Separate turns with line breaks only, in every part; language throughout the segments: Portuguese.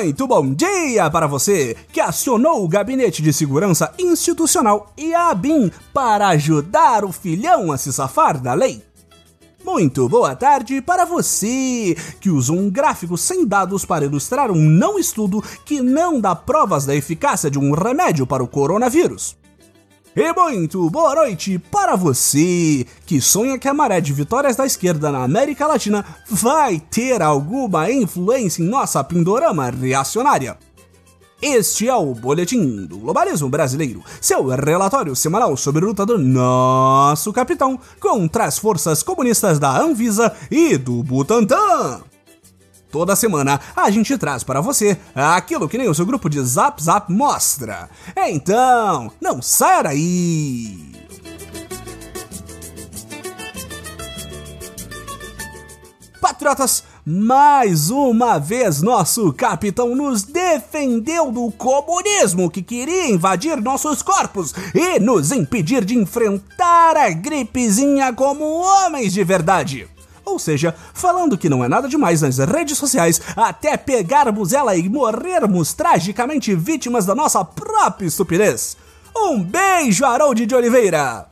Muito bom dia para você que acionou o Gabinete de Segurança Institucional e a ABIN para ajudar o filhão a se safar da lei. Muito boa tarde para você que usou um gráfico sem dados para ilustrar um não estudo que não dá provas da eficácia de um remédio para o coronavírus. E muito boa noite para você que sonha que a maré de vitórias da esquerda na América Latina vai ter alguma influência em nossa pindorama reacionária. Este é o Boletim do Globalismo Brasileiro, seu relatório semanal sobre a luta do nosso capitão contra as forças comunistas da Anvisa e do Butantan. Toda semana a gente traz para você aquilo que nem o seu grupo de Zap Zap mostra. Então, não saia daí! Patriotas, mais uma vez nosso capitão nos defendeu do comunismo que queria invadir nossos corpos e nos impedir de enfrentar a gripezinha como homens de verdade. Ou seja, falando que não é nada demais nas redes sociais até pegarmos ela e morrermos tragicamente vítimas da nossa própria estupidez. Um beijo, Harold de Oliveira!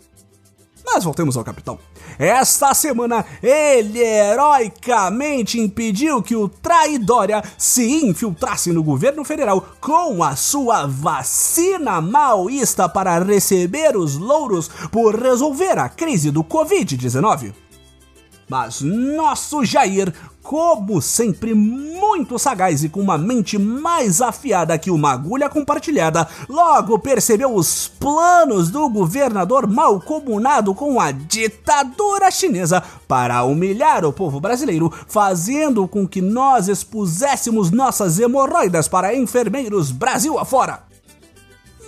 Mas voltemos ao capitão. Esta semana, ele heroicamente impediu que o traidória se infiltrasse no governo federal com a sua vacina maoísta para receber os louros por resolver a crise do Covid-19. Mas nosso Jair, como sempre muito sagaz e com uma mente mais afiada que uma agulha compartilhada, logo percebeu os planos do governador mal comunado com a ditadura chinesa para humilhar o povo brasileiro, fazendo com que nós expuséssemos nossas hemorroidas para enfermeiros Brasil afora.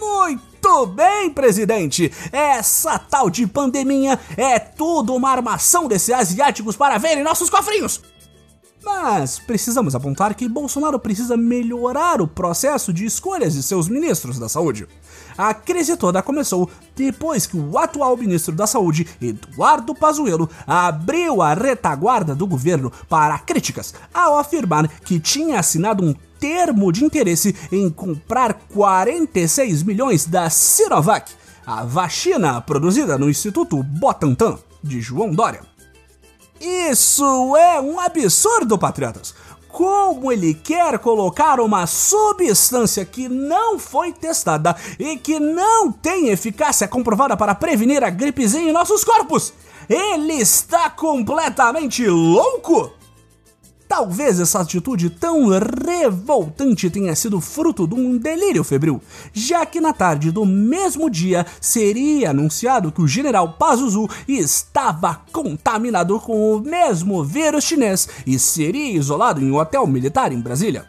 Muito muito bem, presidente! Essa tal de pandemia é tudo uma armação desses asiáticos para verem nossos cofrinhos! Mas precisamos apontar que Bolsonaro precisa melhorar o processo de escolhas de seus ministros da saúde. A crise toda começou depois que o atual ministro da Saúde, Eduardo Pazuello, abriu a retaguarda do governo para críticas ao afirmar que tinha assinado um termo de interesse em comprar 46 milhões da Sinovac, a vacina produzida no Instituto Butantan de João Dória. Isso é um absurdo, patriotas! Como ele quer colocar uma substância que não foi testada e que não tem eficácia comprovada para prevenir a gripezinha em nossos corpos? Ele está completamente louco! Talvez essa atitude tão revoltante tenha sido fruto de um delírio febril, já que na tarde do mesmo dia seria anunciado que o general Pazuzu estava contaminado com o mesmo vírus chinês e seria isolado em um hotel militar em Brasília.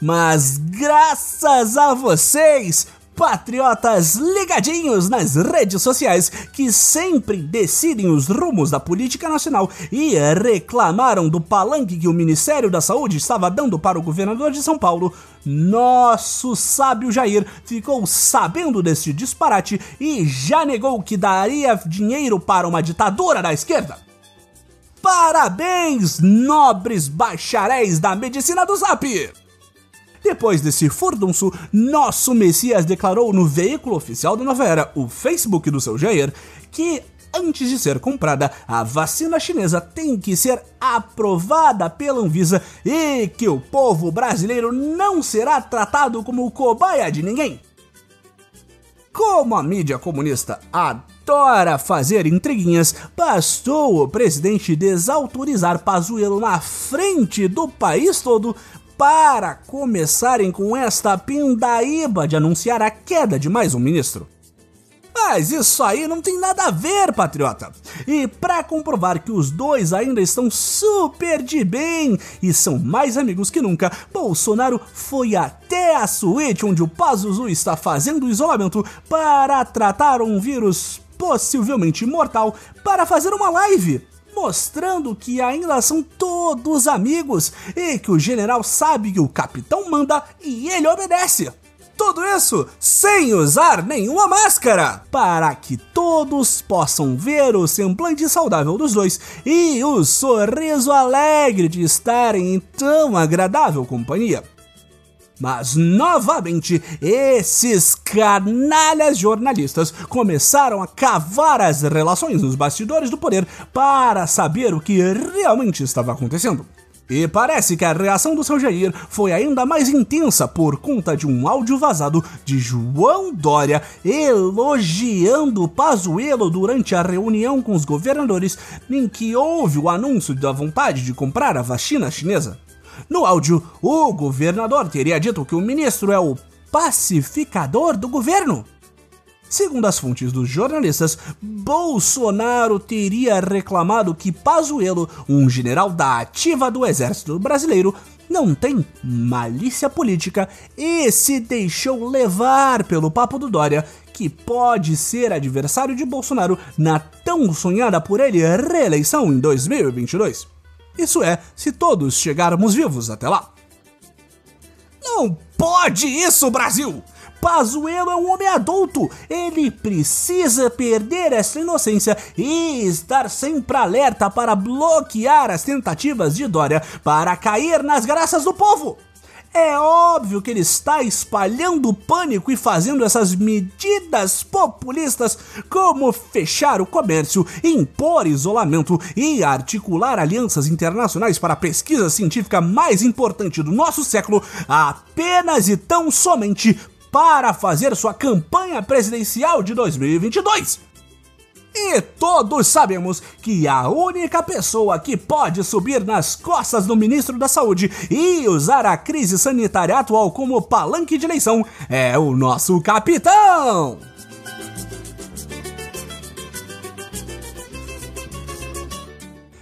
Mas graças a vocês, patriotas ligadinhos nas redes sociais que sempre decidem os rumos da política nacional e reclamaram do palanque que o Ministério da Saúde estava dando para o governador de São Paulo, nosso sábio Jair ficou sabendo desse disparate e já negou que daria dinheiro para uma ditadura da esquerda. Parabéns, nobres bacharéis da medicina do Zap! Depois desse furdunço, nosso Messias declarou no veículo oficial da Nova Era, o Facebook do seu Jair, que antes de ser comprada, a vacina chinesa tem que ser aprovada pela Anvisa e que o povo brasileiro não será tratado como cobaia de ninguém. Como a mídia comunista adora fazer intriguinhas, bastou o presidente desautorizar Pazuello na frente do país todo para começarem com esta pindaíba de anunciar a queda de mais um ministro. Mas isso aí não tem nada a ver, patriota. E para comprovar que os dois ainda estão super de bem e são mais amigos que nunca, Bolsonaro foi até a suíte onde o Pazuzu está fazendo isolamento para tratar um vírus possivelmente mortal para fazer uma live mostrando que ainda são todos amigos e que o general sabe que o capitão manda e ele obedece. Tudo isso sem usar nenhuma máscara, para que todos possam ver o semblante saudável dos dois e o sorriso alegre de estarem em tão agradável companhia. Mas novamente, esses canalhas jornalistas começaram a cavar as relações nos bastidores do poder para saber o que realmente estava acontecendo. E parece que a reação do seu Jair foi ainda mais intensa por conta de um áudio vazado de João Dória elogiando Pazuello durante a reunião com os governadores em que houve o anúncio da vontade de comprar a vacina chinesa. No áudio, o governador teria dito que o ministro é o pacificador do governo. Segundo as fontes dos jornalistas, Bolsonaro teria reclamado que Pazuello, um general da ativa do exército brasileiro, não tem malícia política e se deixou levar pelo papo do Dória, que pode ser adversário de Bolsonaro na tão sonhada por ele reeleição em 2022. Isso é, se todos chegarmos vivos até lá. Não pode isso, Brasil! Pazuello é um homem adulto. Ele precisa perder essa inocência e estar sempre alerta para bloquear as tentativas de Dória para cair nas graças do povo. É óbvio que ele está espalhando pânico e fazendo essas medidas populistas, como fechar o comércio, impor isolamento e articular alianças internacionais para a pesquisa científica mais importante do nosso século, apenas e tão somente para fazer sua campanha presidencial de 2022. E todos sabemos que a única pessoa que pode subir nas costas do ministro da Saúde e usar a crise sanitária atual como palanque de eleição é o nosso capitão!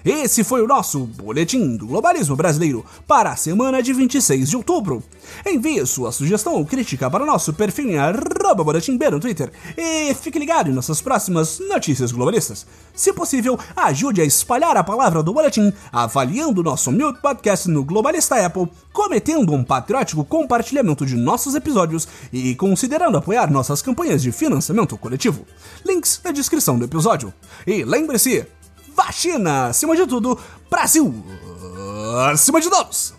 Esse foi o nosso Boletim do Globalismo Brasileiro para a semana de 26 de outubro. Envie sua sugestão ou crítica para o nosso perfil em arroba boletim no Twitter e fique ligado em nossas próximas notícias globalistas. Se possível, ajude a espalhar a palavra do boletim, avaliando nosso humilde podcast no Globalista Apple, cometendo um patriótico compartilhamento de nossos episódios e considerando apoiar nossas campanhas de financiamento coletivo. Links na descrição do episódio. E lembre-se, vacina acima de tudo, Brasil acima de todos!